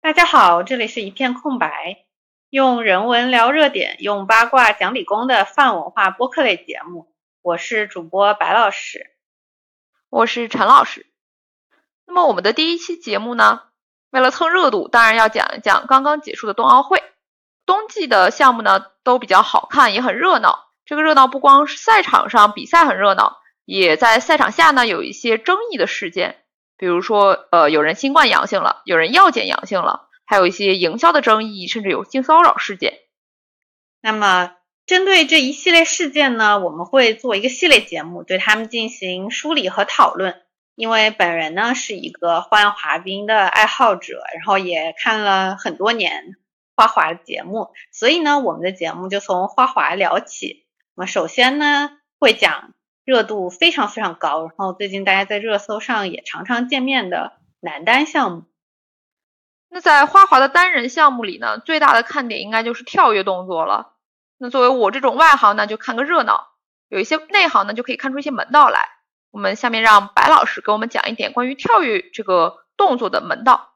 大家好，这里是一片空白，用人文聊热点，用八卦讲理工的泛文化播客类节目。我是主播白老师，我是陈老师。那么我们的第一期节目呢，为了蹭热度，当然要讲一讲刚刚结束的冬奥会。冬季的项目呢，都比较好看，也很热闹。这个热闹不光是赛场上比赛很热闹，也在赛场下呢有一些争议的事件。比如说，呃，有人新冠阳性了，有人药检阳性了，还有一些营销的争议，甚至有性骚扰事件。那么，针对这一系列事件呢，我们会做一个系列节目，对他们进行梳理和讨论。因为本人呢是一个花样滑冰的爱好者，然后也看了很多年花滑节目，所以呢，我们的节目就从花滑聊起。那么，首先呢，会讲。热度非常非常高，然后最近大家在热搜上也常常见面的男单项目。那在花滑的单人项目里呢，最大的看点应该就是跳跃动作了。那作为我这种外行呢，就看个热闹；有一些内行呢，就可以看出一些门道来。我们下面让白老师给我们讲一点关于跳跃这个动作的门道。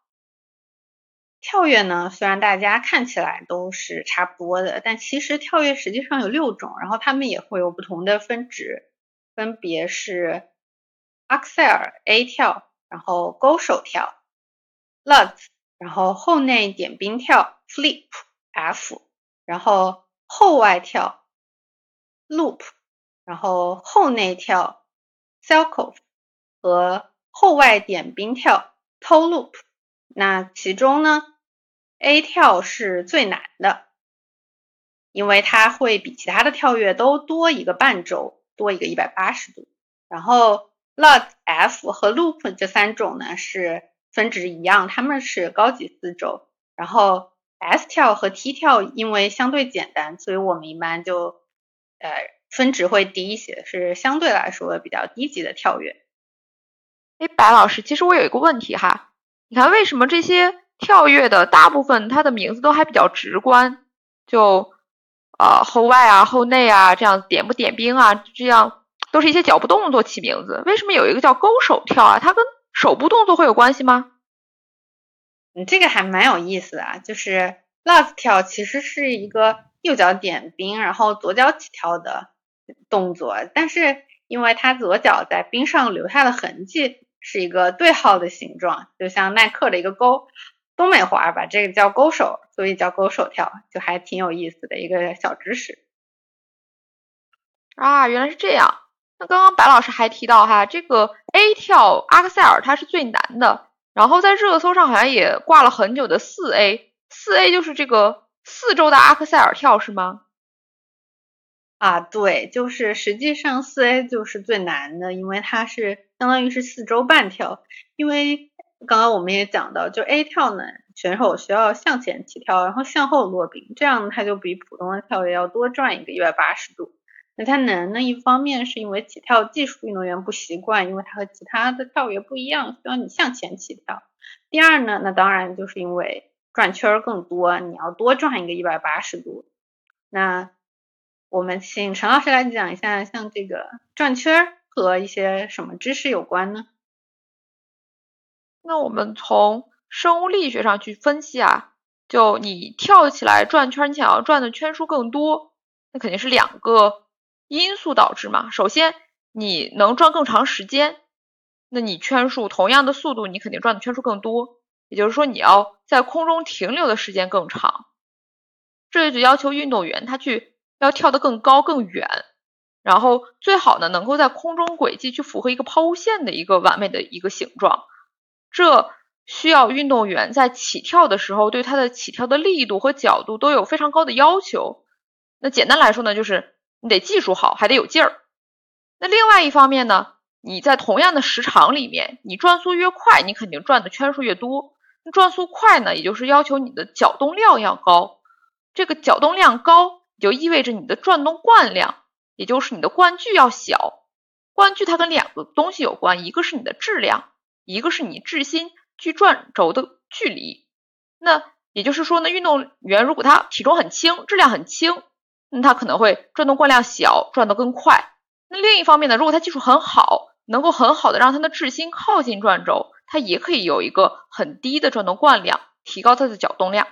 跳跃呢，虽然大家看起来都是差不多的，但其实跳跃实际上有六种，然后它们也会有不同的分值。分别是 Axel A 跳，然后勾手跳 l u t 然后后内点冰跳 Flip F，然后后外跳 Loop，然后后内跳 c i r c l e 和后外点冰跳 Toe Loop。那其中呢，A 跳是最难的，因为它会比其他的跳跃都多一个半周。多一个一百八十度，然后 lot F 和 Loop 这三种呢是分值一样，它们是高级四周。然后 S 跳和 T 跳因为相对简单，所以我们一般就呃分值会低一些，是相对来说比较低级的跳跃。哎，白老师，其实我有一个问题哈，你看为什么这些跳跃的大部分它的名字都还比较直观，就。呃，后外啊，后内啊，这样点不点兵啊，这样都是一些脚步动作起名字。为什么有一个叫勾手跳啊？它跟手部动作会有关系吗？你，这个还蛮有意思的，就是 last 跳其实是一个右脚点冰，然后左脚起跳的动作，但是因为它左脚在冰上留下的痕迹是一个对号的形状，就像耐克的一个勾。东北话把这个叫勾手，所以叫勾手跳，就还挺有意思的一个小知识啊！原来是这样。那刚刚白老师还提到哈，这个 A 跳阿克塞尔它是最难的，然后在热搜上好像也挂了很久的四 A，四 A 就是这个四周的阿克塞尔跳是吗？啊，对，就是实际上四 A 就是最难的，因为它是相当于是四周半跳，因为。刚刚我们也讲到，就 A 跳呢，选手需要向前起跳，然后向后落冰，这样它就比普通的跳跃要多转一个一百八十度。那它难呢，一方面是因为起跳技术运动员不习惯，因为它和其他的跳跃不一样，需要你向前起跳。第二呢，那当然就是因为转圈更多，你要多转一个一百八十度。那我们请陈老师来讲一下，像这个转圈儿和一些什么知识有关呢？那我们从生物力学上去分析啊，就你跳起来转圈，你想要转的圈数更多，那肯定是两个因素导致嘛。首先，你能转更长时间，那你圈数同样的速度，你肯定转的圈数更多。也就是说，你要在空中停留的时间更长，这就要求运动员他去要跳得更高更远，然后最好呢能够在空中轨迹去符合一个抛物线的一个完美的一个形状。这需要运动员在起跳的时候，对他的起跳的力度和角度都有非常高的要求。那简单来说呢，就是你得技术好，还得有劲儿。那另外一方面呢，你在同样的时长里面，你转速越快，你肯定转的圈数越多。转速快呢，也就是要求你的角动量要高。这个角动量高，就意味着你的转动惯量，也就是你的惯距要小。惯距它跟两个东西有关，一个是你的质量。一个是你质心距转轴的距离。那也就是说呢，运动员如果他体重很轻，质量很轻，那他可能会转动惯量小，转得更快。那另一方面呢，如果他技术很好，能够很好的让他的质心靠近转轴，他也可以有一个很低的转动惯量，提高它的角动量。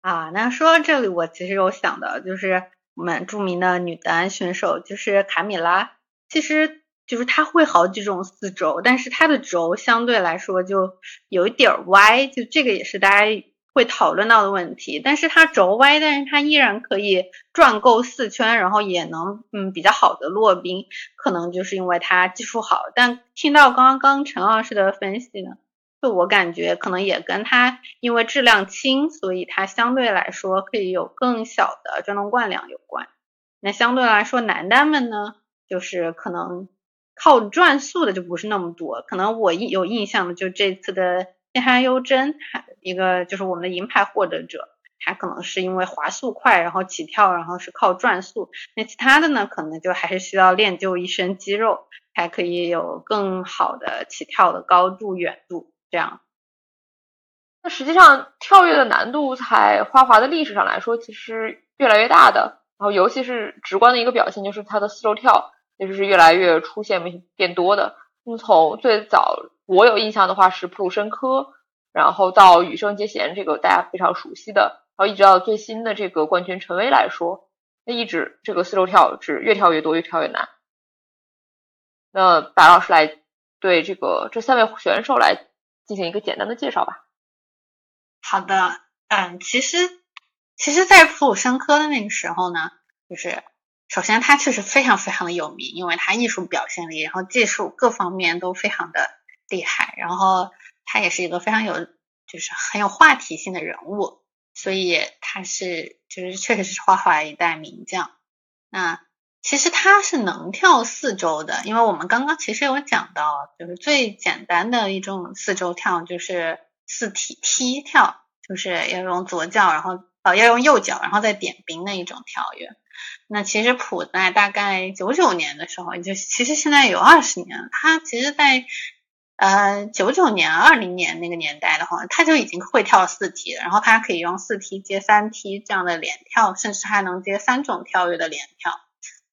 啊，那说到这里，我其实有想到，就是我们著名的女单选手，就是卡米拉，其实就是她会好几种四轴，但是她的轴相对来说就有一点歪，就这个也是大家会讨论到的问题。但是她轴歪，但是她依然可以转够四圈，然后也能嗯比较好的落冰，可能就是因为她技术好。但听到刚刚陈老师的分析呢？就我感觉，可能也跟它因为质量轻，所以它相对来说可以有更小的转动惯量有关。那相对来说，男单们呢，就是可能靠转速的就不是那么多。可能我印有印象的，就这次的金汉优真，一个就是我们的银牌获得者，他可能是因为滑速快，然后起跳，然后是靠转速。那其他的呢，可能就还是需要练就一身肌肉，才可以有更好的起跳的高度、远度。这样，那实际上跳跃的难度在花滑的历史上来说，其实越来越大的。然后，尤其是直观的一个表现，就是它的四周跳，其实是越来越出现变多的。那么，从最早我有印象的话是普鲁申科，然后到羽生结弦这个大家非常熟悉的，然后一直到最新的这个冠军陈薇来说，那一直这个四周跳是越跳越多，越跳越难。那白老师来对这个这三位选手来。进行一个简单的介绍吧。好的，嗯，其实，其实，在普鲁申科的那个时候呢，就是首先他确实非常非常的有名，因为他艺术表现力，然后技术各方面都非常的厉害，然后他也是一个非常有，就是很有话题性的人物，所以他是就是确实是画画一代名将。那其实它是能跳四周的，因为我们刚刚其实有讲到，就是最简单的一种四周跳就是四体踢跳，就是要用左脚，然后呃要用右脚，然后再点冰的一种跳跃。那其实普在大概九九年的时候，就其实现在有二十年了，他其实在呃九九年、二零年那个年代的话，他就已经会跳四踢了，然后他可以用四踢接三踢这样的连跳，甚至还能接三种跳跃的连跳。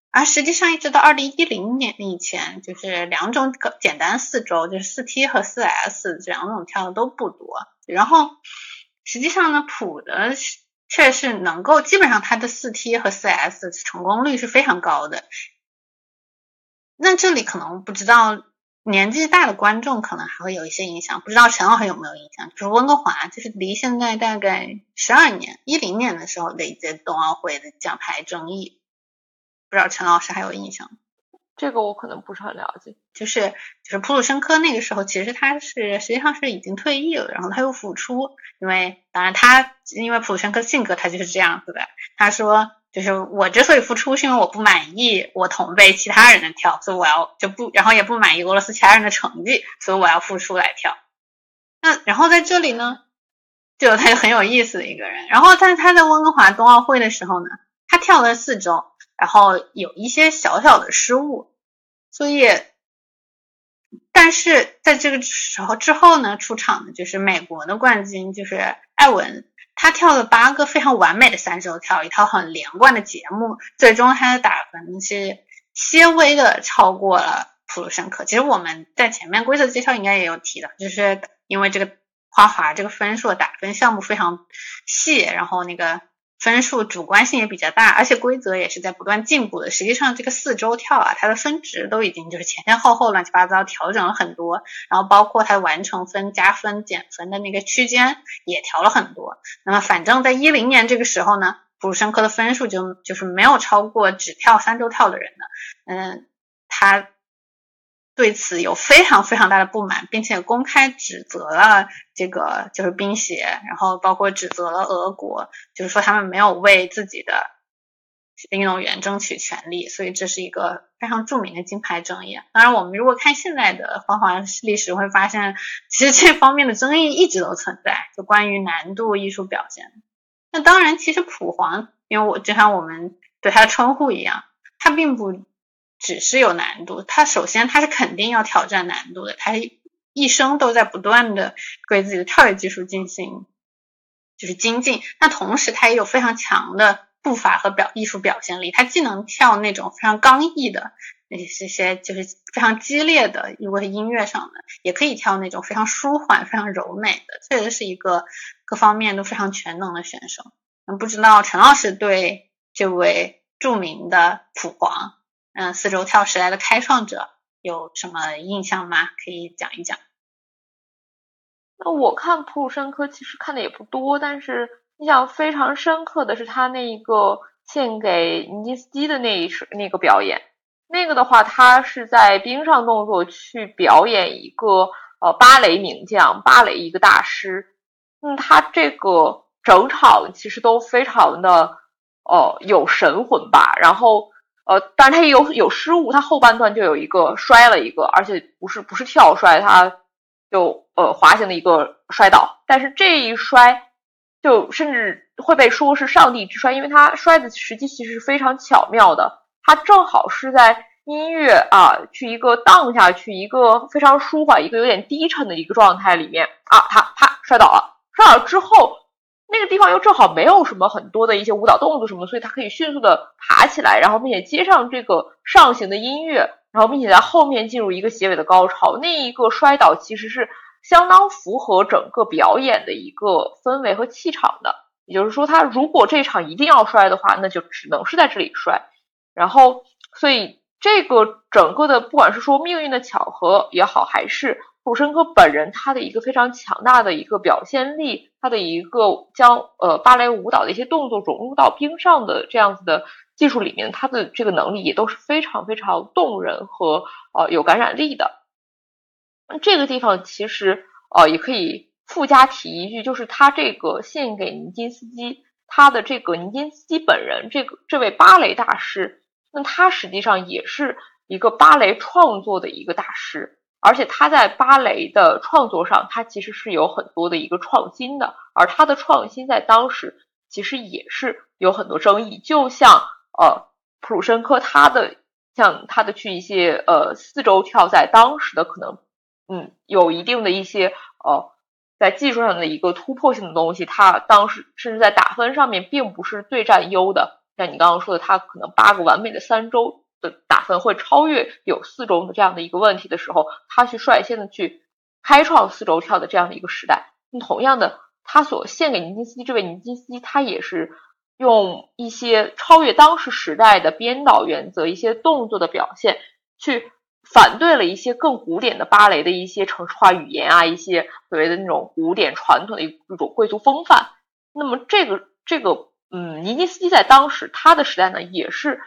而实际上，一直到二零一零年以前，就是两种简单四周，就是四 T 和四 S 这两种跳的都不多。然后，实际上呢，普的却是能够基本上它的四 T 和四 S 成功率是非常高的。那这里可能不知道年纪大的观众可能还会有一些印象，不知道陈老师有没有印象？就是温哥华，就是离现在大概十二年，一零年的时候的一届冬奥会的奖牌争议。不知道陈老师还有印象？这个我可能不是很了解。就是就是普鲁申科那个时候，其实他是实际上是已经退役了，然后他又复出。因为当然他因为普鲁申科性格他就是这样子的。他说就是我之所以复出，是因为我不满意我同辈其他人的跳，所以我要就不然后也不满意俄罗斯其他人的成绩，所以我要复出来跳。那然后在这里呢，就他就很有意思的一个人。然后但是他在温哥华冬奥会的时候呢，他跳了四周。然后有一些小小的失误，所以，但是在这个时候之后呢，出场的就是美国的冠军，就是艾文，他跳了八个非常完美的三周跳，一套很连贯的节目，最终他的打分是些微的超过了普鲁申科。其实我们在前面规则介绍应该也有提到，就是因为这个花滑这个分数打分项目非常细，然后那个。分数主观性也比较大，而且规则也是在不断进步的。实际上，这个四周跳啊，它的分值都已经就是前前后后乱七八糟调整了很多，然后包括它完成分、加分、减分的那个区间也调了很多。那么，反正在一零年这个时候呢，普鲁申科的分数就就是没有超过只跳三周跳的人的，嗯，他。对此有非常非常大的不满，并且公开指责了这个就是冰协，然后包括指责了俄国，就是说他们没有为自己的运动员争取权利，所以这是一个非常著名的金牌争议。当然，我们如果看现在的花滑历史，会发现其实这方面的争议一直都存在，就关于难度艺术表现。那当然，其实普皇，因为我就像我们对他的称呼一样，他并不。只是有难度，他首先他是肯定要挑战难度的，他一生都在不断的对自己的跳跃技术进行就是精进。那同时他也有非常强的步伐和表艺术表现力，他既能跳那种非常刚毅的那些些就是非常激烈的，如果是音乐上的，也可以跳那种非常舒缓、非常柔美的，确实是一个各方面都非常全能的选手。那不知道陈老师对这位著名的普皇？嗯，四周跳时代的开创者有什么印象吗？可以讲一讲。那我看普鲁申科其实看的也不多，但是印象非常深刻的是他那一个献给尼金斯基的那一首那个表演。那个的话，他是在冰上动作去表演一个呃芭蕾名将，芭蕾一个大师。嗯，他这个整场其实都非常的呃有神魂吧，然后。呃，但是他也有有失误，他后半段就有一个摔了一个，而且不是不是跳摔，他就呃滑行的一个摔倒。但是这一摔就甚至会被说是上帝之摔，因为他摔的实际其实是非常巧妙的，他正好是在音乐啊去一个荡下去，一个非常舒缓，一个有点低沉的一个状态里面啊，他啪摔倒了，摔倒之后。那个地方又正好没有什么很多的一些舞蹈动作什么，所以他可以迅速的爬起来，然后并且接上这个上行的音乐，然后并且在后面进入一个结尾的高潮。那一个摔倒其实是相当符合整个表演的一个氛围和气场的。也就是说，他如果这场一定要摔的话，那就只能是在这里摔。然后，所以这个整个的不管是说命运的巧合也好，还是。普申科本人他的一个非常强大的一个表现力，他的一个将呃芭蕾舞蹈的一些动作融入到冰上的这样子的技术里面，他的这个能力也都是非常非常动人和呃有感染力的。这个地方其实呃也可以附加提一句，就是他这个献给尼金斯基，他的这个尼金斯基本人这个这位芭蕾大师，那他实际上也是一个芭蕾创作的一个大师。而且他在芭蕾的创作上，他其实是有很多的一个创新的，而他的创新在当时其实也是有很多争议。就像呃普鲁申科他的像他的去一些呃四周跳，在当时的可能嗯有一定的一些呃在技术上的一个突破性的东西，他当时甚至在打分上面并不是最占优的。像你刚刚说的，他可能八个完美的三周。的打分会超越有四周的这样的一个问题的时候，他去率先的去开创四周跳的这样的一个时代。那同样的，他所献给尼金斯基这位尼金斯基，他也是用一些超越当时时代的编导原则、一些动作的表现，去反对了一些更古典的芭蕾的一些城市化语言啊，一些所谓的那种古典传统的一种贵族风范。那么这个这个，嗯，尼金斯基在当时他的时代呢，也是。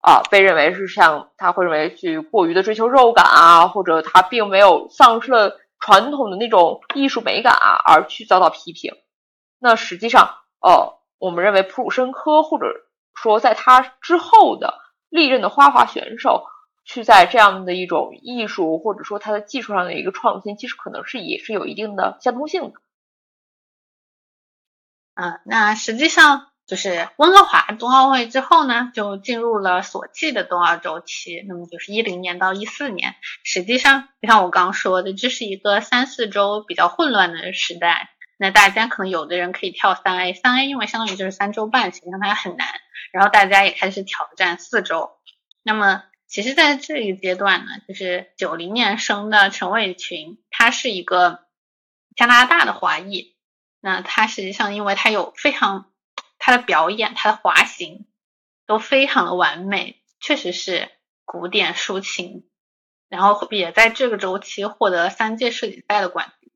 啊，被认为是像他会认为去过于的追求肉感啊，或者他并没有丧失了传统的那种艺术美感啊，而去遭到批评。那实际上，呃，我们认为普鲁申科或者说在他之后的历任的花滑选手，去在这样的一种艺术或者说他的技术上的一个创新，其实可能是也是有一定的相通性的。啊，那实际上。就是温哥华冬奥会之后呢，就进入了索契的冬奥周期。那么就是一零年到一四年，实际上就像我刚说的，这是一个三四周比较混乱的时代。那大家可能有的人可以跳三 A，三 A 因为相当于就是三周半，实际上它很难。然后大家也开始挑战四周。那么其实，在这一阶段呢，就是九零年生的陈伟群，他是一个加拿大的华裔。那他实际上因为他有非常他的表演，他的滑行都非常的完美，确实是古典抒情。然后也在这个周期获得三届世锦赛的冠军。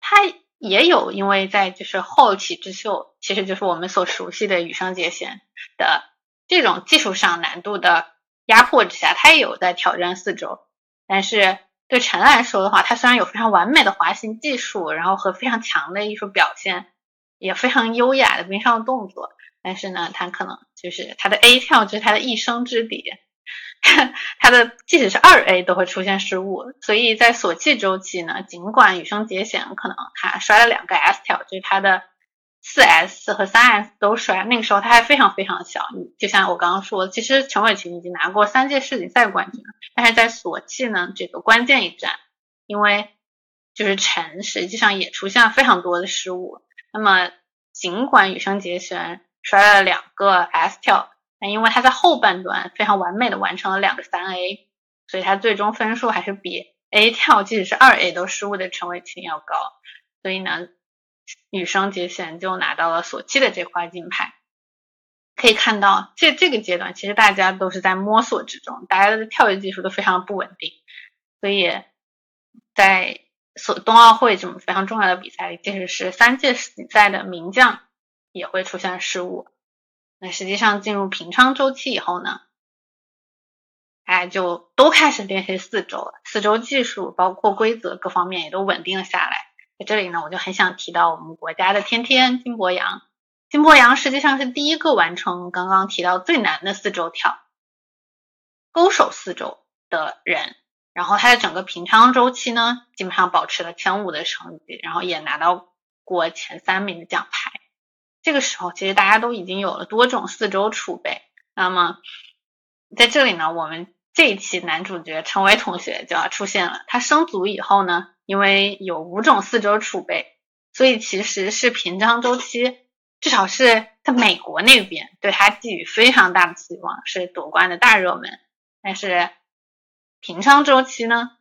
他也有因为在就是后起之秀，其实就是我们所熟悉的羽生结弦的这种技术上难度的压迫之下，他也有在挑战四周。但是对陈来说的话，他虽然有非常完美的滑行技术，然后和非常强的艺术表现。也非常优雅的冰上动作，但是呢，他可能就是他的 A 跳就是他的一生之敌，他的即使是二 A 都会出现失误，所以在索契周期呢，尽管羽生结弦可能他摔了两个 S 跳，就是他的四 S 和三 S 都摔，那个时候他还非常非常小。就像我刚刚说，其实陈伟霆已经拿过三届世锦赛冠军了，但是在索契呢这个关键一战，因为就是陈实际上也出现了非常多的失误。那么尽管羽生结弦摔了两个 S 跳，但因为他在后半段非常完美的完成了两个三 A，所以他最终分数还是比 A 跳即使是二 A 都失误的陈伟霆要高。所以呢。羽生结弦就拿到了索契的这块金牌，可以看到这这个阶段其实大家都是在摸索之中，大家的跳跃技术都非常不稳定，所以在所冬奥会这么非常重要的比赛里，即使是三届世锦赛的名将也会出现失误。那实际上进入平昌周期以后呢，哎，就都开始练习四周了，四周技术包括规则各方面也都稳定了下来。在这里呢，我就很想提到我们国家的天天金博洋。金博洋实际上是第一个完成刚刚提到最难的四周跳勾手四周的人。然后他的整个平昌周期呢，基本上保持了前五的成绩，然后也拿到过前三名的奖牌。这个时候，其实大家都已经有了多种四周储备。那么在这里呢，我们这一期男主角陈伟同学就要出现了。他升组以后呢。因为有五种四周储备，所以其实是平昌周期，至少是在美国那边对他寄予非常大的期望，是夺冠的大热门。但是平昌周期呢，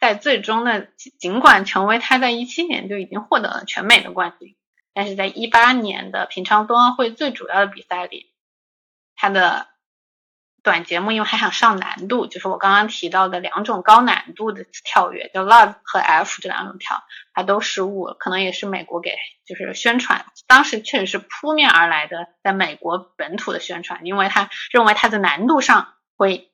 在最终的尽管成为他在一七年就已经获得了全美的冠军，但是在一八年的平昌冬奥会最主要的比赛里，他的。短节目因为还想上难度，就是我刚刚提到的两种高难度的跳跃，就 Love 和 F 这两种跳，他都失误了。可能也是美国给就是宣传，当时确实是扑面而来的，在美国本土的宣传，因为他认为他的难度上会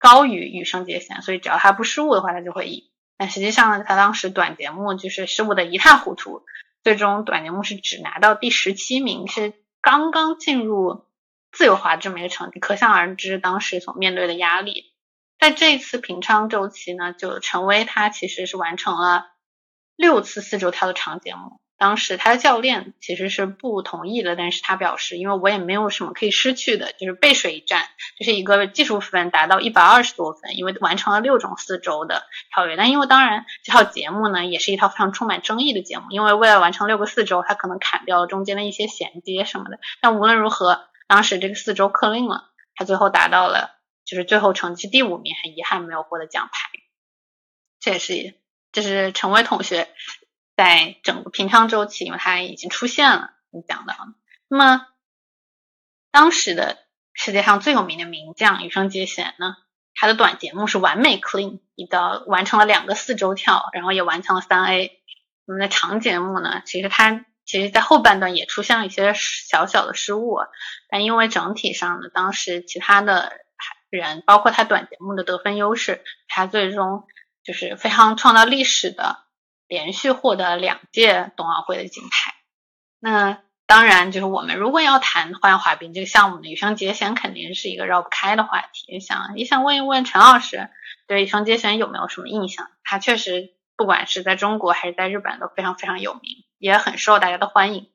高于羽生结弦，所以只要他不失误的话，他就会赢。但实际上呢，他当时短节目就是失误的一塌糊涂，最终短节目是只拿到第十七名，是刚刚进入。自由滑这么一个成绩，可想而知当时所面对的压力。在这次平昌周期呢，就陈威他其实是完成了六次四周跳的长节目。当时他的教练其实是不同意的，但是他表示，因为我也没有什么可以失去的，就是背水一战，就是一个技术分达到一百二十多分，因为完成了六种四周的跳跃。但因为当然这套节目呢，也是一套非常充满争议的节目，因为为了完成六个四周，他可能砍掉了中间的一些衔接什么的。但无论如何。当时这个四周克令了，他最后达到了，就是最后成绩第五名，很遗憾没有获得奖牌。这也是，这是陈伟同学在整个平昌周期，因为它已经出现了，你讲的。那么当时的世界上最有名的名将羽生结弦呢，他的短节目是完美 clean，一道完成了两个四周跳，然后也完成了三 A。我们的长节目呢，其实他。其实，在后半段也出现了一些小小的失误，但因为整体上呢，当时其他的人，包括他短节目的得分优势，他最终就是非常创造历史的，连续获得两届冬奥会的金牌。那当然，就是我们如果要谈花样滑冰这个项目呢，羽生结弦肯定是一个绕不开的话题。想也想问一问陈老师，对羽生结弦有没有什么印象？他确实。不管是在中国还是在日本都非常非常有名，也很受大家的欢迎。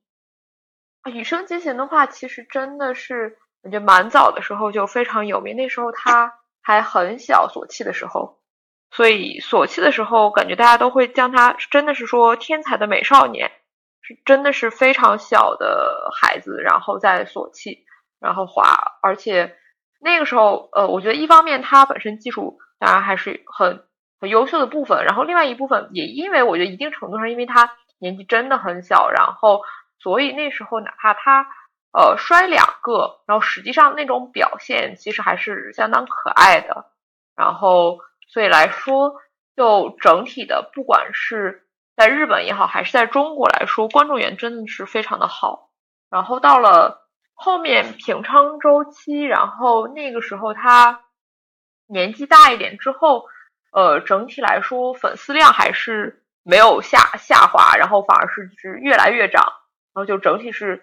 羽生结弦的话，其实真的是感觉得蛮早的时候就非常有名，那时候他还很小，所气的时候，所以索契的时候感觉大家都会将他真的是说天才的美少年，是真的是非常小的孩子，然后在索契然后滑，而且那个时候呃，我觉得一方面他本身技术当然还是很。很优秀的部分，然后另外一部分也因为我觉得一定程度上，因为他年纪真的很小，然后所以那时候哪怕他呃摔两个，然后实际上那种表现其实还是相当可爱的。然后所以来说，就整体的不管是在日本也好，还是在中国来说，观众缘真的是非常的好。然后到了后面平昌周期，然后那个时候他年纪大一点之后。呃，整体来说，粉丝量还是没有下下滑，然后反而是是越来越涨，然后就整体是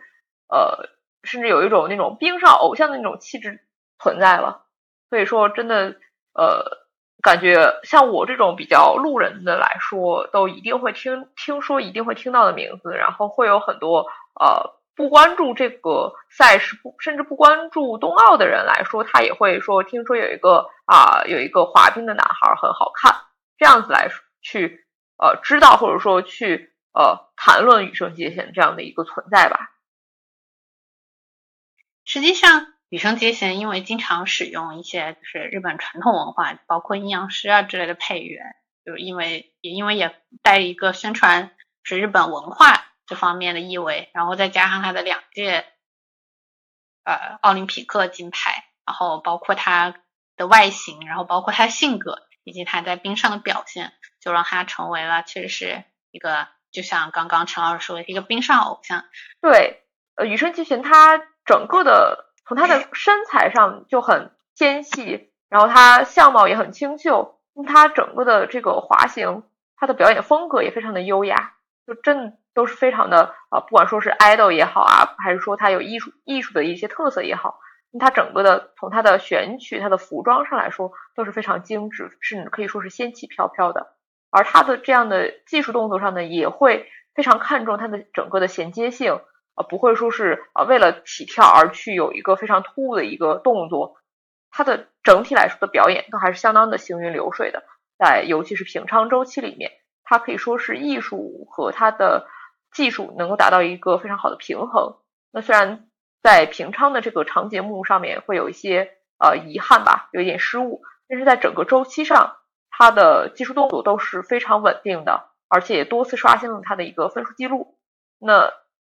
呃，甚至有一种那种冰上偶像的那种气质存在了。所以说，真的呃，感觉像我这种比较路人的来说，都一定会听听说，一定会听到的名字，然后会有很多呃不关注这个赛事，不甚至不关注冬奥的人来说，他也会说听说有一个啊有一个滑冰的男孩很好看，这样子来去呃知道或者说去呃谈论羽生结弦这样的一个存在吧。实际上。羽生结弦因为经常使用一些就是日本传统文化，包括阴阳师啊之类的配乐，就因为也因为也带一个宣传是日本文化这方面的意味，然后再加上他的两届呃奥林匹克金牌，然后包括他的外形，然后包括他性格以及他在冰上的表现，就让他成为了确实是一个就像刚刚陈老师说的一个冰上偶像。对，呃，羽生结弦他整个的。从他的身材上就很纤细，然后他相貌也很清秀，他整个的这个滑行，他的表演风格也非常的优雅，就真都是非常的啊，不管说是 idol 也好啊，还是说他有艺术艺术的一些特色也好，他整个的从他的选曲、他的服装上来说都是非常精致，甚至可以说是仙气飘飘的。而他的这样的技术动作上呢，也会非常看重他的整个的衔接性。啊，不会说是啊，为了起跳而去有一个非常突兀的一个动作，它的整体来说的表演都还是相当的行云流水的。在尤其是平昌周期里面，它可以说是艺术和它的技术能够达到一个非常好的平衡。那虽然在平昌的这个长节目上面会有一些呃遗憾吧，有一点失误，但是在整个周期上，它的技术动作都是非常稳定的，而且也多次刷新了它的一个分数记录。那。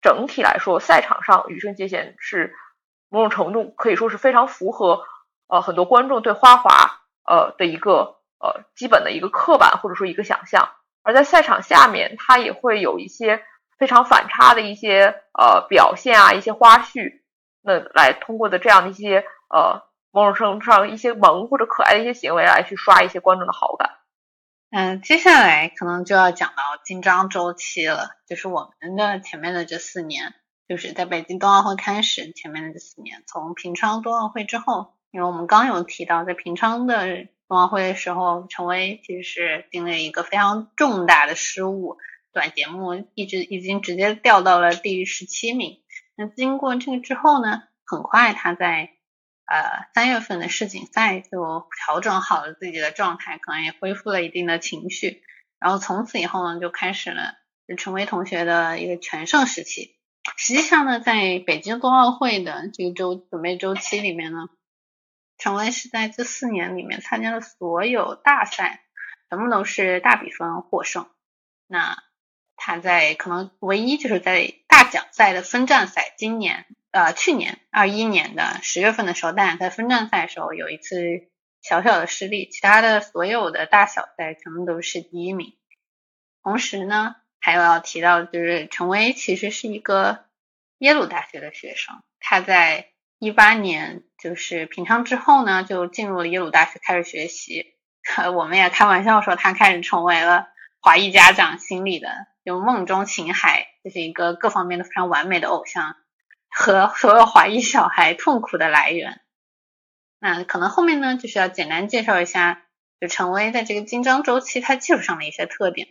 整体来说，赛场上羽生结弦是某种程度可以说是非常符合呃很多观众对花滑呃的一个呃基本的一个刻板或者说一个想象。而在赛场下面，他也会有一些非常反差的一些呃表现啊，一些花絮，那来通过的这样的一些呃某种程度上一些萌或者可爱的一些行为来去刷一些观众的好感。嗯，接下来可能就要讲到金章周期了，就是我们的前面的这四年，就是在北京冬奥会开始前面的这四年，从平昌冬奥会之后，因为我们刚有提到，在平昌的冬奥会的时候，陈薇其实是经历一个非常重大的失误，短节目一直已经直接掉到了第十七名。那经过这个之后呢，很快他在。呃，三月份的世锦赛就调整好了自己的状态，可能也恢复了一定的情绪，然后从此以后呢，就开始了陈薇同学的一个全盛时期。实际上呢，在北京冬奥会的这个周准备周期里面呢，陈薇是在这四年里面参加的所有大赛，全部都是大比分获胜。那他在可能唯一就是在大奖赛的分站赛，今年。呃，去年二一年的十月份的时候，大奖赛分站赛的时候有一次小小的失利，其他的所有的大小赛全部都是第一名。同时呢，还有要提到就是陈薇其实是一个耶鲁大学的学生，他在一八年就是平昌之后呢，就进入了耶鲁大学开始学习。我们也开玩笑说，他开始成为了华裔家长心里的有梦中情海，就是一个各方面都非常完美的偶像。和所有华裔小孩痛苦的来源。那可能后面呢，就是要简单介绍一下，就陈薇在这个金章周期它技术上的一些特点。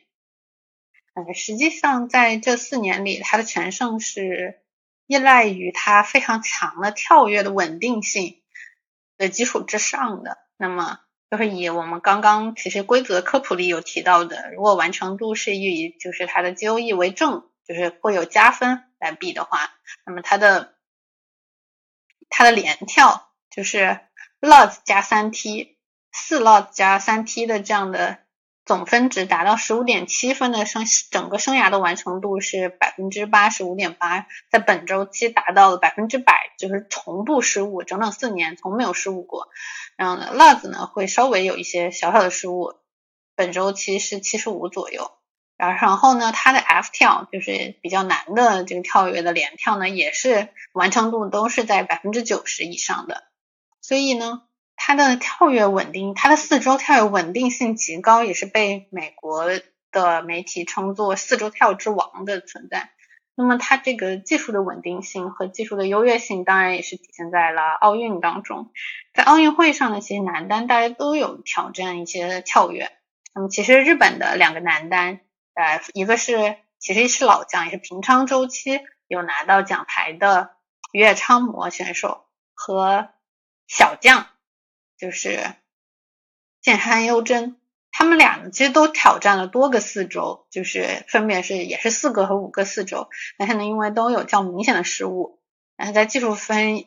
嗯，实际上在这四年里，他的全胜是依赖于他非常强的跳跃的稳定性的基础之上的。那么，就是以我们刚刚其实规则科普里有提到的，如果完成度是以就是它的 GOE 为正，就是会有加分。来比的话，那么它的它的连跳就是 LOT 加三 T，四 LOT 加三 T 的这样的总分值达到十五点七分的生整个生涯的完成度是百分之八十五点八，在本周期达到了百分之百，就是从不失误，整整四年从没有失误过。然后呢，LOT 呢会稍微有一些小小的失误，本周期是七十五左右。然后呢，它的 F 跳就是比较难的这个跳跃的连跳呢，也是完成度都是在百分之九十以上的。所以呢，它的跳跃稳定，它的四周跳跃稳定性极高，也是被美国的媒体称作“四周跳之王”的存在。那么它这个技术的稳定性和技术的优越性，当然也是体现在了奥运当中。在奥运会上呢，其实男单大家都有挑战一些跳跃。那么其实日本的两个男单，呃，一个是其实是老将，也是平昌周期有拿到奖牌的月昌模选手和小将，就是剑山优真。他们俩呢，其实都挑战了多个四周，就是分别是也是四个和五个四周，但是呢，因为都有较明显的失误，但是在技术分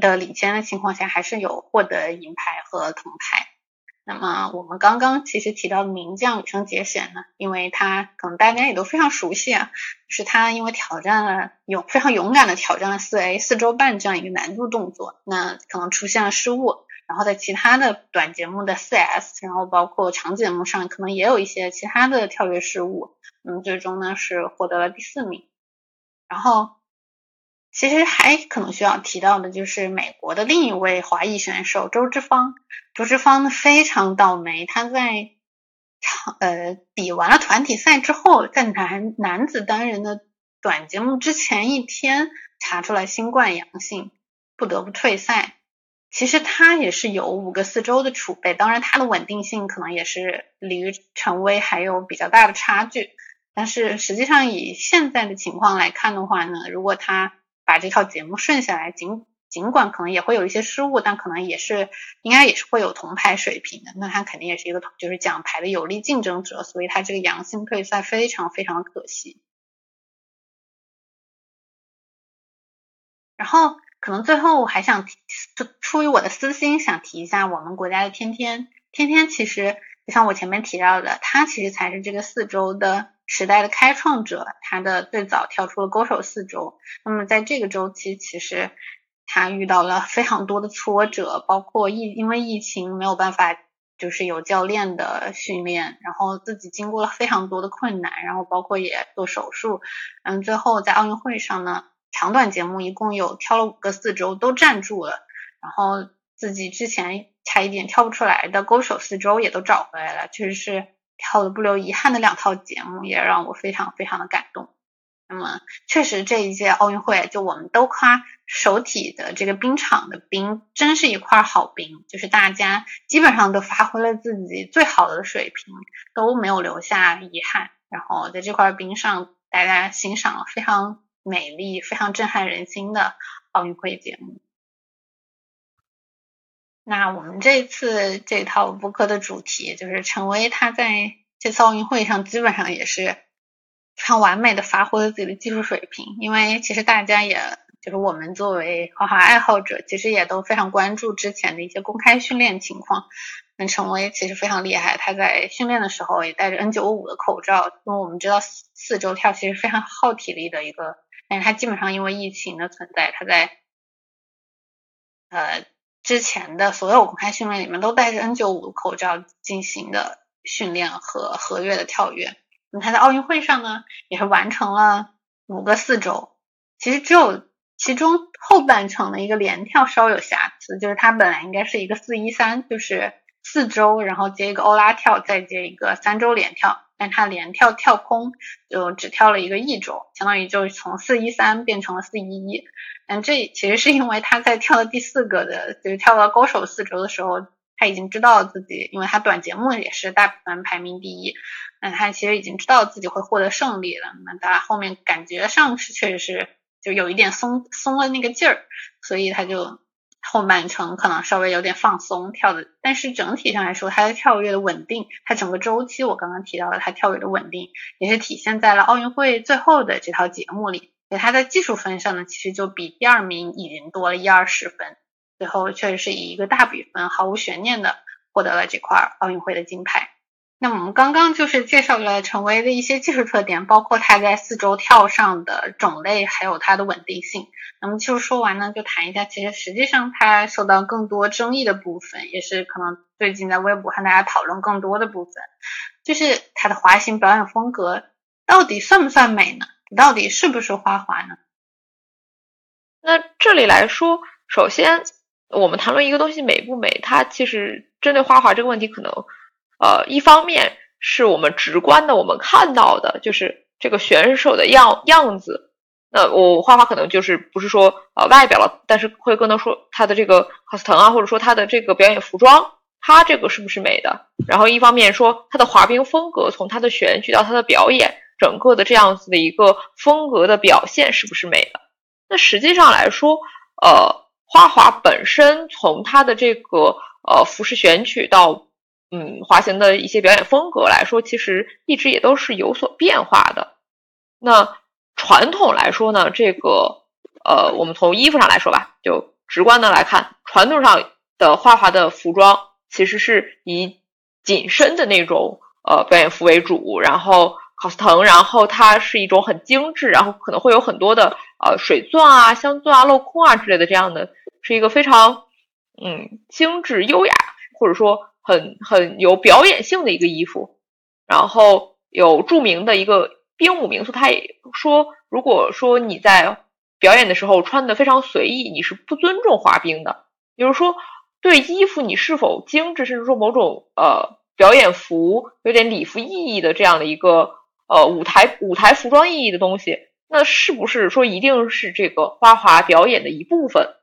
的领先的情况下，还是有获得银牌和铜牌。那么我们刚刚其实提到的名将羽生结弦呢，因为他可能大家也都非常熟悉啊，是他因为挑战了勇非常勇敢的挑战了四 A 四周半这样一个难度动作，那可能出现了失误。然后在其他的短节目的 4S，然后包括长节目上，可能也有一些其他的跳跃失误，嗯，最终呢是获得了第四名。然后其实还可能需要提到的就是美国的另一位华裔选手周之芳，周之芳呢非常倒霉，他在长呃比完了团体赛之后，在男男子单人的短节目之前一天查出来新冠阳性，不得不退赛。其实他也是有五个四周的储备，当然他的稳定性可能也是离陈威还有比较大的差距。但是实际上以现在的情况来看的话呢，如果他把这套节目顺下来，尽尽管可能也会有一些失误，但可能也是应该也是会有铜牌水平的。那他肯定也是一个就是奖牌的有力竞争者，所以他这个阳性退赛非常非常可惜。然后。可能最后我还想提，出于我的私心，想提一下我们国家的天天。天天其实就像我前面提到的，他其实才是这个四周的时代的开创者，他的最早跳出了勾手四周。那么在这个周期，其实他遇到了非常多的挫折，包括疫因为疫情没有办法就是有教练的训练，然后自己经过了非常多的困难，然后包括也做手术，嗯，最后在奥运会上呢。长短节目一共有跳了五个四周都站住了，然后自己之前差一点跳不出来的勾手四周也都找回来了，确实是跳的不留遗憾的两套节目，也让我非常非常的感动。那么确实这一届奥运会，就我们都夸首体的这个冰场的冰真是一块好冰，就是大家基本上都发挥了自己最好的水平，都没有留下遗憾。然后在这块冰上，大家欣赏了非常。美丽、非常震撼人心的奥运会节目。那我们这次这套播客的主题就是陈威，他在这次奥运会上基本上也是非常完美的发挥了自己的技术水平。因为其实大家也就是我们作为花滑爱好者，其实也都非常关注之前的一些公开训练情况。那陈威其实非常厉害，他在训练的时候也戴着 N95 的口罩，因为我们知道四四周跳其实非常耗体力的一个。但是他基本上因为疫情的存在，他在呃之前的所有公开训练里面都戴着 N95 口罩进行的训练和合约的跳跃。那他在奥运会上呢，也是完成了五个四周，其实只有其中后半程的一个连跳稍有瑕疵，就是他本来应该是一个四一三，就是四周，然后接一个欧拉跳，再接一个三周连跳。但他连跳跳空，就只跳了一个一周，相当于就从四一三变成了四一一。嗯，这其实是因为他在跳到第四个的，就是跳到勾手四周的时候，他已经知道自己，因为他短节目也是大部分排名第一，那他其实已经知道自己会获得胜利了。那他后面感觉上是确实是就有一点松松了那个劲儿，所以他就。后半程可能稍微有点放松跳的，但是整体上来说，它的跳跃的稳定，它整个周期我刚刚提到了，它跳跃的稳定也是体现在了奥运会最后的这套节目里。所以他在技术分上呢，其实就比第二名已经多了一二十分，最后确实是以一个大比分毫无悬念的获得了这块奥运会的金牌。那我们刚刚就是介绍了陈威的一些技术特点，包括他在四周跳上的种类，还有它的稳定性。那么就说完呢，就谈一下，其实实际上他受到更多争议的部分，也是可能最近在微博和大家讨论更多的部分，就是他的滑行表演风格到底算不算美呢？到底是不是花滑呢？那这里来说，首先我们谈论一个东西美不美，它其实针对花滑这个问题，可能。呃，一方面是我们直观的，我们看到的就是这个选手的样样子那我花花可能就是不是说呃外表了，但是会更多说他的这个 cos 腾啊，或者说他的这个表演服装，他这个是不是美的？然后一方面说他的滑冰风格，从他的选举到他的表演，整个的这样子的一个风格的表现是不是美的？那实际上来说，呃，花滑本身从他的这个呃服饰选取到嗯滑行的一些表演风格来说，其实一直也都是有所变化的。那传统来说呢，这个呃，我们从衣服上来说吧，就直观的来看，传统上的花滑的服装其实是以紧身的那种呃表演服为主，然后 cos 腾，然后它是一种很精致，然后可能会有很多的呃水钻啊、镶钻啊、镂空啊之类的这样的，是一个非常嗯精致优雅，或者说很很有表演性的一个衣服，然后有著名的一个。冰舞名宿，他也说，如果说你在表演的时候穿的非常随意，你是不尊重滑冰的。比如说，对衣服你是否精致，甚至说某种呃表演服有点礼服意义的这样的一个呃舞台舞台服装意义的东西，那是不是说一定是这个花滑表演的一部分？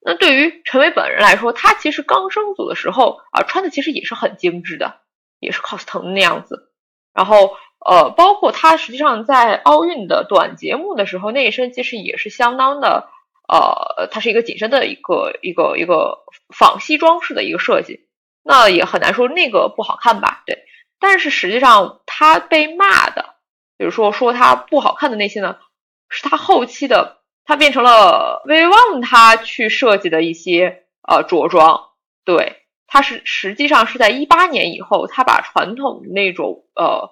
那对于陈伟本人来说，他其实刚升组的时候啊，穿的其实也是很精致的，也是 cos 腾那样子，然后。呃，包括他实际上在奥运的短节目的时候，那一身其实也是相当的，呃，它是一个紧身的一个一个一个仿西装式的一个设计，那也很难说那个不好看吧？对，但是实际上他被骂的，比如说说他不好看的那些呢，是他后期的，它变成了威旺他去设计的一些呃着装，对，他是实际上是在一八年以后，他把传统那种呃。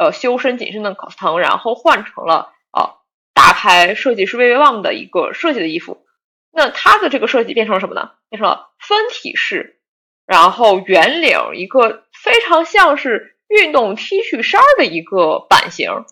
呃，修身紧身的 cos 腾，然后换成了啊大牌设计师魏魏旺的一个设计的衣服。那它的这个设计变成了什么呢？变成了分体式，然后圆领，一个非常像是运动 T 恤衫的一个版型。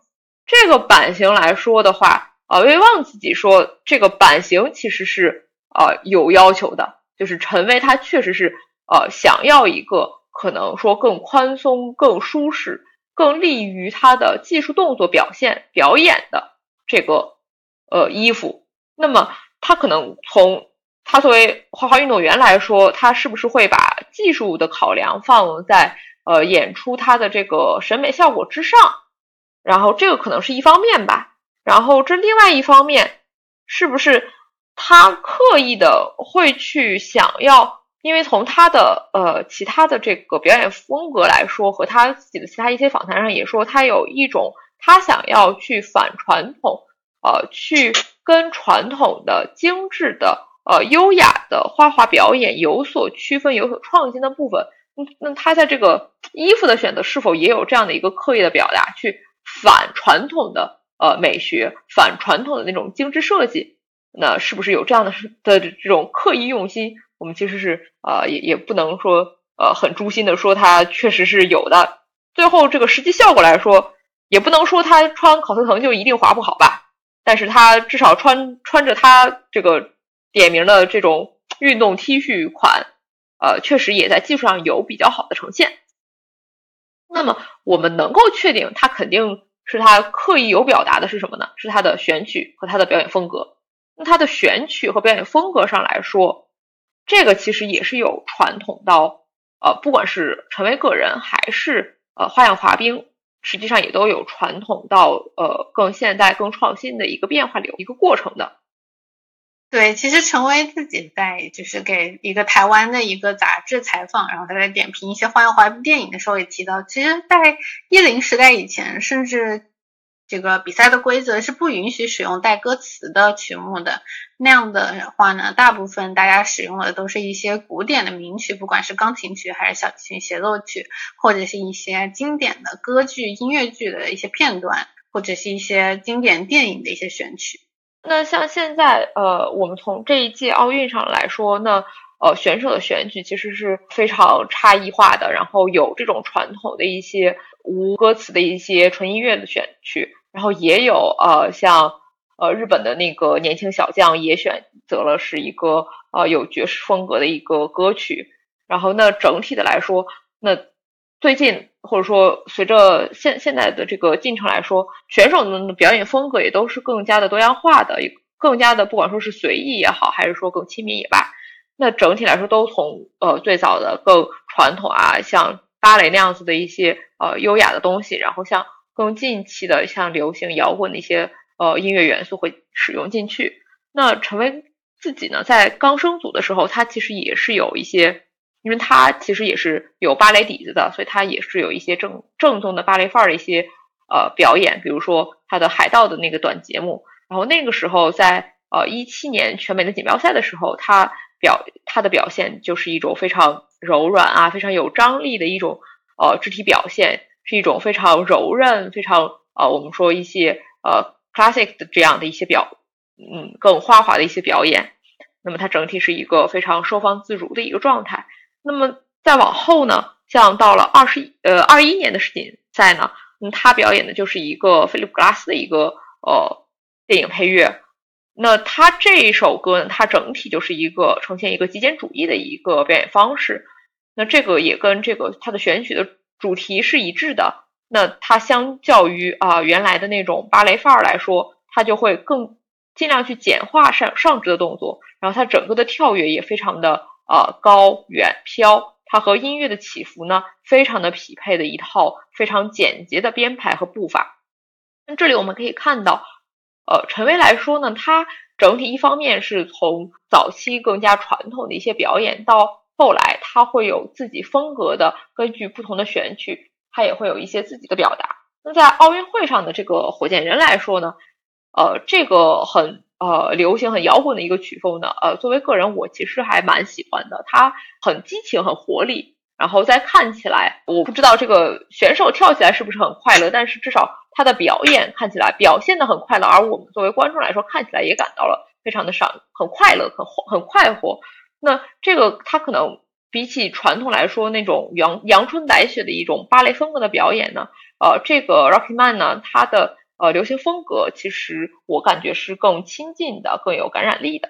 这个版型来说的话，啊，魏旺自己说这个版型其实是啊有要求的，就是陈威他确实是呃想要一个可能说更宽松、更舒适。更利于他的技术动作表现表演的这个呃衣服，那么他可能从他作为花滑运动员来说，他是不是会把技术的考量放在呃演出他的这个审美效果之上？然后这个可能是一方面吧。然后这另外一方面，是不是他刻意的会去想要？因为从他的呃其他的这个表演风格来说，和他自己的其他一些访谈上也说，他有一种他想要去反传统，呃，去跟传统的精致的呃优雅的花滑表演有所区分、有所创新的部分。那那他在这个衣服的选择是否也有这样的一个刻意的表达，去反传统的呃美学、反传统的那种精致设计？那是不是有这样的的这种刻意用心？我们其实是啊，也也不能说呃很诛心的说它确实是有的。最后这个实际效果来说，也不能说他穿考特腾就一定滑不好吧。但是他至少穿穿着他这个点名的这种运动 T 恤款，呃，确实也在技术上有比较好的呈现。那么我们能够确定，他肯定是他刻意有表达的是什么呢？是他的选曲和他的表演风格。那他的选曲和表演风格上来说。这个其实也是有传统到，呃，不管是陈为个人还是呃花样滑冰，实际上也都有传统到呃更现代、更创新的一个变化流一个过程的。对，其实陈威自己在就是给一个台湾的一个杂志采访，然后他在点评一些花样滑冰电影的时候也提到，其实，在一零时代以前，甚至。这个比赛的规则是不允许使用带歌词的曲目的，那样的话呢，大部分大家使用的都是一些古典的名曲，不管是钢琴曲还是小提琴协奏曲，或者是一些经典的歌剧、音乐剧的一些片段，或者是一些经典电影的一些选曲。那像现在，呃，我们从这一届奥运上来说，那呃，选手的选曲其实是非常差异化的，然后有这种传统的一些。无歌词的一些纯音乐的选曲，然后也有呃像呃日本的那个年轻小将也选择了是一个呃有爵士风格的一个歌曲，然后那整体的来说，那最近或者说随着现现在的这个进程来说，选手们的表演风格也都是更加的多样化的，更加的不管说是随意也好，还是说更亲民也罢，那整体来说都从呃最早的更传统啊，像芭蕾那样子的一些呃优雅的东西，然后像更近期的像流行摇滚的一些呃音乐元素会使用进去。那陈威自己呢，在刚升组的时候，他其实也是有一些。因为他其实也是有芭蕾底子的，所以他也是有一些正正宗的芭蕾范儿的一些呃表演，比如说他的海盗的那个短节目。然后那个时候在呃一七年全美的锦标赛的时候，他表他的表现就是一种非常柔软啊，非常有张力的一种呃肢体表现，是一种非常柔韧、非常呃我们说一些呃 classic 的这样的一些表嗯更花滑的一些表演。那么它整体是一个非常收放自如的一个状态。那么再往后呢，像到了二十呃二一年的世锦赛呢，嗯，他表演的就是一个菲利普格拉斯的一个呃电影配乐。那他这一首歌呢，它整体就是一个呈现一个极简主义的一个表演方式。那这个也跟这个它的选曲的主题是一致的。那它相较于啊原来的那种芭蕾范儿来说，它就会更尽量去简化上上肢的动作，然后它整个的跳跃也非常的。呃，高远飘，它和音乐的起伏呢，非常的匹配的一套非常简洁的编排和步伐。那这里我们可以看到，呃，陈威来说呢，他整体一方面是从早期更加传统的一些表演，到后来他会有自己风格的，根据不同的选曲，他也会有一些自己的表达。那在奥运会上的这个火箭人来说呢，呃，这个很。呃，流行很摇滚的一个曲风呢，呃，作为个人我其实还蛮喜欢的，它很激情，很活力，然后再看起来，我不知道这个选手跳起来是不是很快乐，但是至少他的表演看起来表现的很快乐，而我们作为观众来说，看起来也感到了非常的爽，很快乐，很很快活。那这个他可能比起传统来说那种阳阳春白雪的一种芭蕾风格的表演呢，呃，这个 Rocky Man 呢，他的。呃，流行风格其实我感觉是更亲近的，更有感染力的。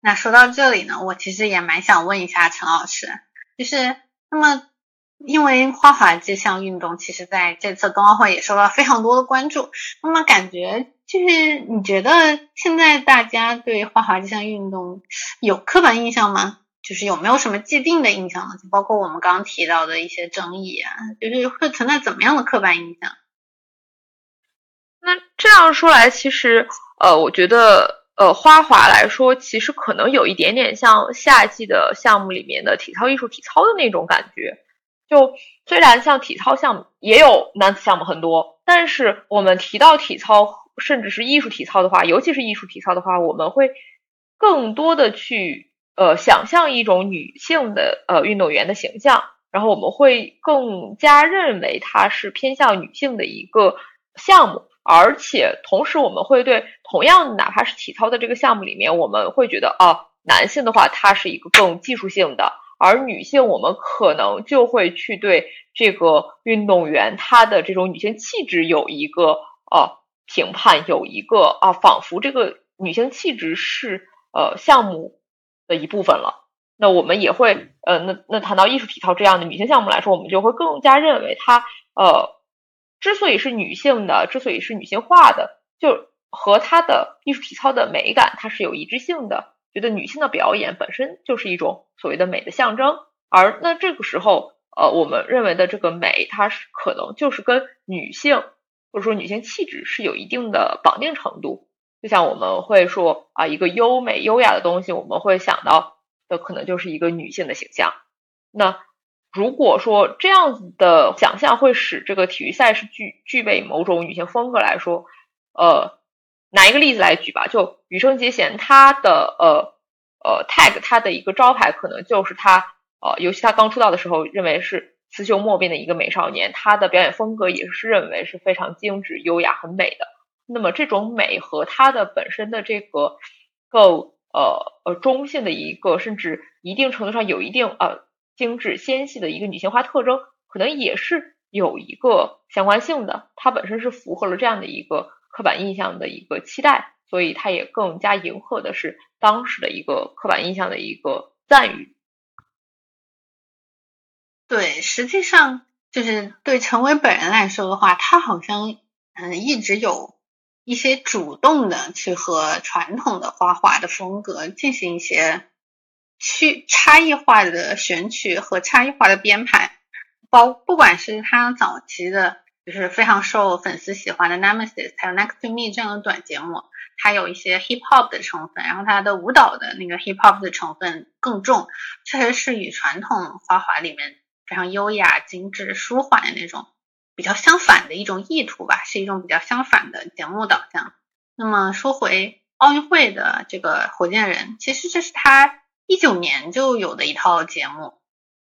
那说到这里呢，我其实也蛮想问一下陈老师，就是那么因为花滑这项运动，其实在这次冬奥会也受到非常多的关注。那么感觉就是你觉得现在大家对花滑这项运动有刻板印象吗？就是有没有什么既定的印象呢？就包括我们刚刚提到的一些争议啊，就是会存在怎么样的刻板印象？那这样说来，其实，呃，我觉得，呃，花滑来说，其实可能有一点点像夏季的项目里面的体操艺术体操的那种感觉。就虽然像体操项目也有男子项目很多，但是我们提到体操，甚至是艺术体操的话，尤其是艺术体操的话，我们会更多的去，呃，想象一种女性的，呃，运动员的形象，然后我们会更加认为它是偏向女性的一个项目。而且同时，我们会对同样哪怕是体操的这个项目里面，我们会觉得啊，男性的话，他是一个更技术性的，而女性，我们可能就会去对这个运动员她的这种女性气质有一个呃评判，有一个啊，仿佛这个女性气质是呃项目的一部分了。那我们也会呃，那那谈到艺术体操这样的女性项目来说，我们就会更加认为它呃。之所以是女性的，之所以是女性化的，就和她的艺术体操的美感，它是有一致性的。觉得女性的表演本身就是一种所谓的美的象征，而那这个时候，呃，我们认为的这个美，它是可能就是跟女性或者说女性气质是有一定的绑定程度。就像我们会说啊，一个优美优雅的东西，我们会想到的可能就是一个女性的形象。那。如果说这样子的想象会使这个体育赛事具具备某种女性风格来说，呃，拿一个例子来举吧，就羽生结弦他的呃呃 tag 他的一个招牌可能就是他呃，尤其他刚出道的时候认为是刺绣莫辨的一个美少年，他的表演风格也是认为是非常精致、优雅、很美的。那么这种美和他的本身的这个够呃呃中性的一个，甚至一定程度上有一定呃。精致纤细的一个女性化特征，可能也是有一个相关性的。它本身是符合了这样的一个刻板印象的一个期待，所以它也更加迎合的是当时的一个刻板印象的一个赞誉。对，实际上就是对陈伟本人来说的话，他好像嗯一直有一些主动的去和传统的花画的风格进行一些去差异化的选曲和差异化的编排，包不管是他早期的。就是非常受粉丝喜欢的 Nemesis，还有 Next to Me 这样的短节目，它有一些 hip hop 的成分，然后它的舞蹈的那个 hip hop 的成分更重，确实是与传统花滑里面非常优雅、精致、舒缓的那种比较相反的一种意图吧，是一种比较相反的节目导向。那么说回奥运会的这个火箭人，其实这是他一九年就有的一套节目。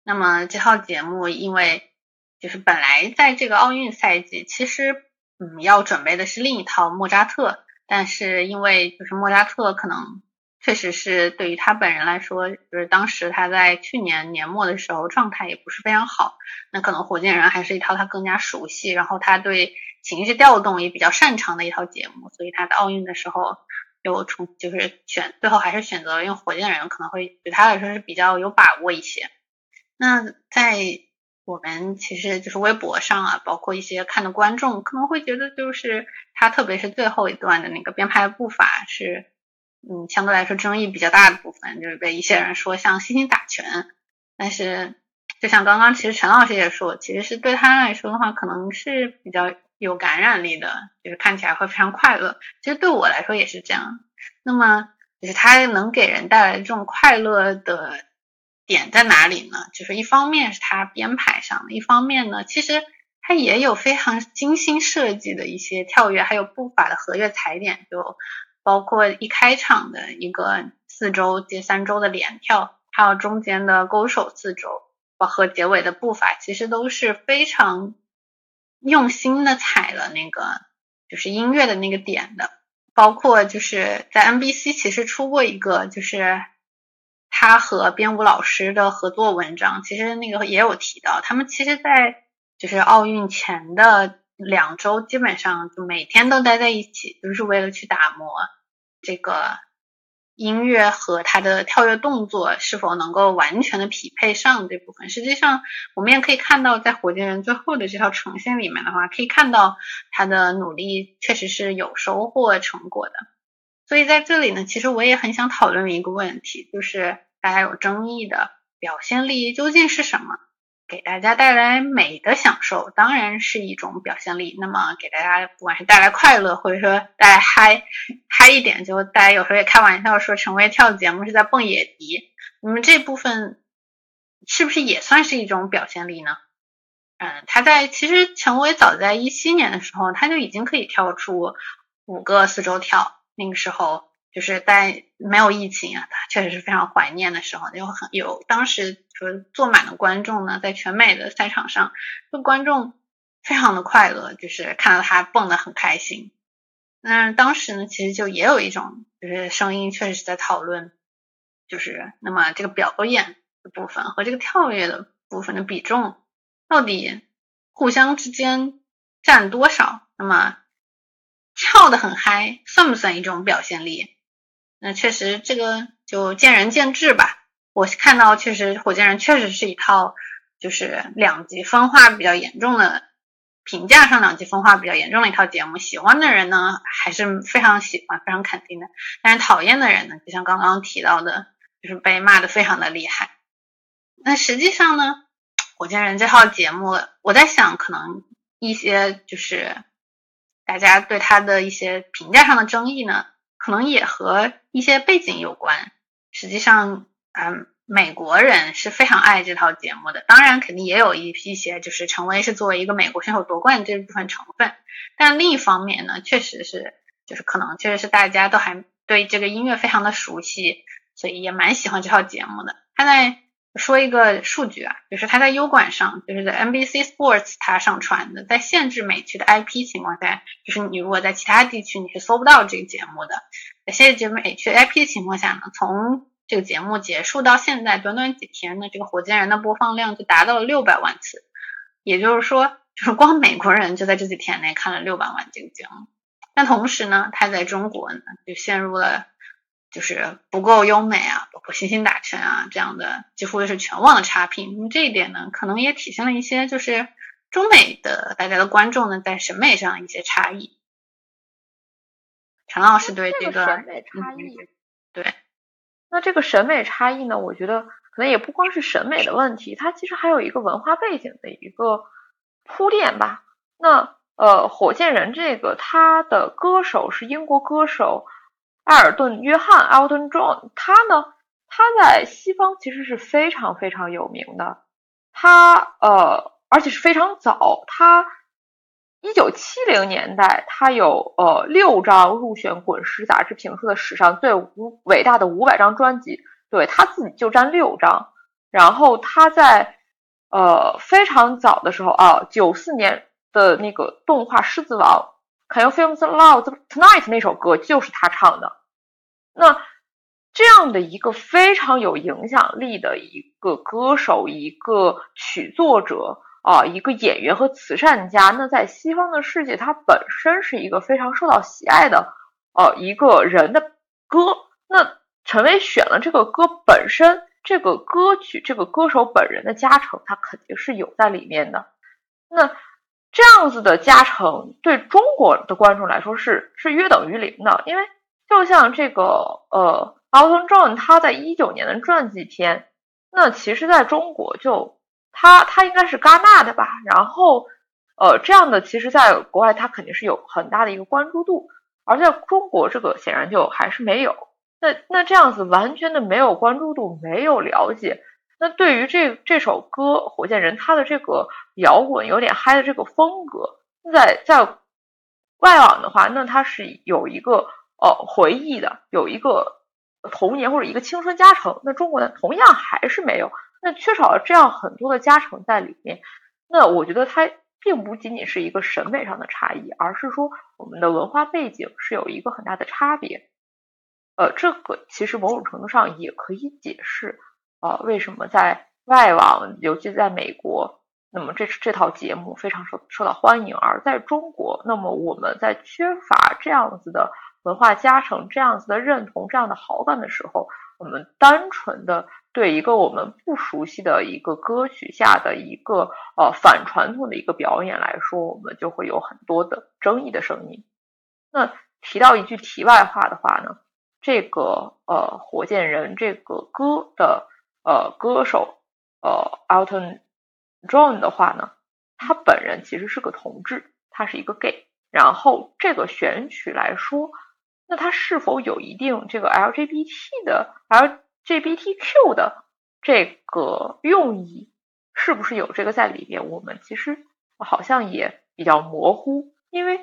那么这套节目因为就是本来在这个奥运赛季，其实嗯要准备的是另一套莫扎特，但是因为就是莫扎特可能确实是对于他本人来说，就是当时他在去年年末的时候状态也不是非常好，那可能火箭人还是一套他更加熟悉，然后他对情绪调动也比较擅长的一套节目，所以他在奥运的时候又从就是选最后还是选择用火箭人，可能会对他来说是比较有把握一些。那在我们其实就是微博上啊，包括一些看的观众可能会觉得，就是他特别是最后一段的那个编排步伐是，嗯，相对来说争议比较大的部分，就是被一些人说像星星打拳。但是就像刚刚其实陈老师也说，其实是对他来说的话，可能是比较有感染力的，就是看起来会非常快乐。其实对我来说也是这样。那么就是它能给人带来这种快乐的。点在哪里呢？就是一方面是它编排上的，一方面呢，其实它也有非常精心设计的一些跳跃，还有步伐的和跃踩点，就包括一开场的一个四周接三周的连跳，还有中间的勾手四周，和结尾的步伐，其实都是非常用心的踩了那个就是音乐的那个点的，包括就是在 NBC 其实出过一个就是。他和编舞老师的合作文章，其实那个也有提到，他们其实，在就是奥运前的两周，基本上就每天都待在一起，就是为了去打磨这个音乐和他的跳跃动作是否能够完全的匹配上这部分。实际上，我们也可以看到，在火箭人最后的这套呈现里面的话，可以看到他的努力确实是有收获成果的。所以在这里呢，其实我也很想讨论一个问题，就是大家有争议的表现力究竟是什么？给大家带来美的享受，当然是一种表现力。那么给大家不管是带来快乐，或者说带来嗨嗨一点，就大家有时候也开玩笑说，陈薇跳节目是在蹦野迪。那么这部分是不是也算是一种表现力呢？嗯，他在其实陈薇早在一七年的时候，他就已经可以跳出五个四周跳。那个时候就是在没有疫情啊，他确实是非常怀念的时候，有很有当时说坐满的观众呢，在全美的赛场上，就观众非常的快乐，就是看到他蹦的很开心。那当时呢，其实就也有一种就是声音，确实是在讨论，就是那么这个表演的部分和这个跳跃的部分的比重到底互相之间占多少？那么。跳的很嗨，算不算一种表现力？那确实，这个就见仁见智吧。我看到确实，火箭人确实是一套就是两极分化比较严重的评价上两极分化比较严重的一套节目。喜欢的人呢，还是非常喜欢、非常肯定的；但是讨厌的人呢，就像刚刚提到的，就是被骂的非常的厉害。那实际上呢，火箭人这套节目，我在想，可能一些就是。大家对他的一些评价上的争议呢，可能也和一些背景有关。实际上，嗯，美国人是非常爱这套节目的，当然肯定也有一一些就是成为是作为一个美国选手夺冠这部分成分。但另一方面呢，确实是就是可能确实是大家都还对这个音乐非常的熟悉，所以也蛮喜欢这套节目的。他在。说一个数据啊，就是它在优管上，就是在 NBC Sports 它上传的，在限制美区的 IP 情况下，就是你如果在其他地区你是搜不到这个节目的，在限制美区 IP 的情况下呢，从这个节目结束到现在短短几天呢，这个火箭人的播放量就达到了六百万次，也就是说，就是光美国人就在这几天内看了六百万这个节目。但同时呢，它在中国呢就陷入了就是不够优美啊，包括星星打拳啊这样的几乎就是全网的差评。那么这一点呢，可能也体现了一些就是中美的大家的观众呢在审美上一些差异。陈老师对这个审美差异，对，那这个审美差异呢，我觉得可能也不光是审美的问题，它其实还有一个文化背景的一个铺垫吧。那呃，火箭人这个他的歌手是英国歌手。艾尔顿·约翰 （Elton John），他呢，他在西方其实是非常非常有名的。他呃，而且是非常早。他一九七零年代，他有呃六张入选《滚石》杂志评出的史上最五伟大的五百张专辑，对他自己就占六张。然后他在呃非常早的时候啊，九四年的那个动画《狮子王》。Can you feel the love tonight？那首歌就是他唱的。那这样的一个非常有影响力的一个歌手、一个曲作者啊，一个演员和慈善家，那在西方的世界，他本身是一个非常受到喜爱的呃一个人的歌。那陈薇选了这个歌本身，这个歌曲，这个歌手本人的加成，他肯定是有在里面的。那。这样子的加成对中国的观众来说是是约等于零的，因为就像这个呃，Elton John 他在一九年的传记片，那其实在中国就他他应该是戛纳的吧，然后呃这样的其实在国外他肯定是有很大的一个关注度，而在中国这个显然就还是没有，那那这样子完全的没有关注度，没有了解。那对于这这首歌《火箭人》，他的这个摇滚有点嗨的这个风格，在在外网的话，那他是有一个呃回忆的，有一个童年或者一个青春加成。那中国呢，同样还是没有，那缺少了这样很多的加成在里面。那我觉得它并不仅仅是一个审美上的差异，而是说我们的文化背景是有一个很大的差别。呃，这个其实某种程度上也可以解释。啊，为什么在外网，尤其在美国，那么这这套节目非常受受到欢迎，而在中国，那么我们在缺乏这样子的文化加成、这样子的认同、这样的好感的时候，我们单纯的对一个我们不熟悉的一个歌曲下的一个呃反传统的一个表演来说，我们就会有很多的争议的声音。那提到一句题外话的话呢，这个呃火箭人这个歌的。呃，歌手呃 Alton John 的话呢，他本人其实是个同志，他是一个 gay。然后这个选曲来说，那他是否有一定这个 LGBT 的 LGBTQ 的这个用意，是不是有这个在里边？我们其实好像也比较模糊。因为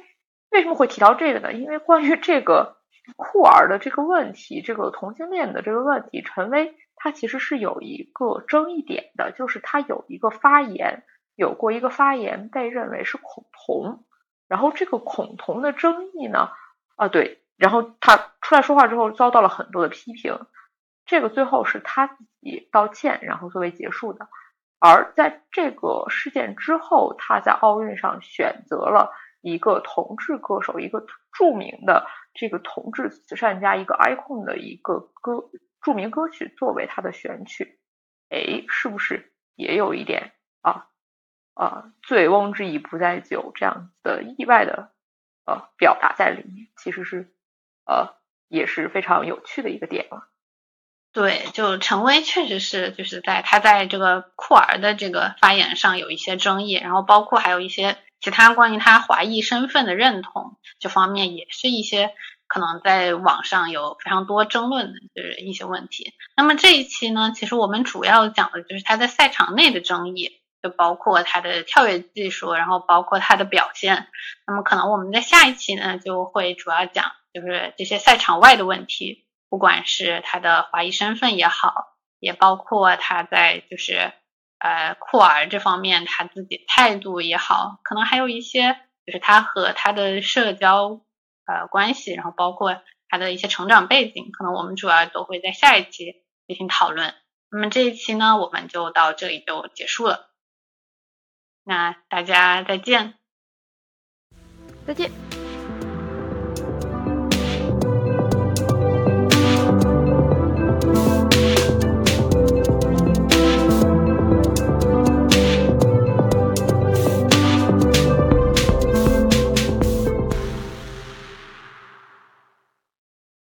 为什么会提到这个呢？因为关于这个酷儿的这个问题，这个同性恋的这个问题，陈薇。他其实是有一个争议点的，就是他有一个发言，有过一个发言被认为是恐同，然后这个恐同的争议呢，啊对，然后他出来说话之后遭到了很多的批评，这个最后是他自己道歉，然后作为结束的。而在这个事件之后，他在奥运上选择了一个同志歌手，一个著名的这个同志慈善家，一个 icon 的一个歌。著名歌曲作为他的选曲，哎，是不是也有一点啊啊“醉翁之意不在酒”这样的意外的呃表达在里面？其实是呃也是非常有趣的一个点了。对，就陈薇确实是就是在他在这个酷儿的这个发言上有一些争议，然后包括还有一些其他关于他华裔身份的认同这方面也是一些。可能在网上有非常多争论的就是一些问题。那么这一期呢，其实我们主要讲的就是他在赛场内的争议，就包括他的跳跃技术，然后包括他的表现。那么可能我们在下一期呢，就会主要讲就是这些赛场外的问题，不管是他的华裔身份也好，也包括他在就是呃库尔这方面他自己态度也好，可能还有一些就是他和他的社交。呃，关系，然后包括他的一些成长背景，可能我们主要都会在下一期进行讨论。那么这一期呢，我们就到这里就结束了。那大家再见，再见。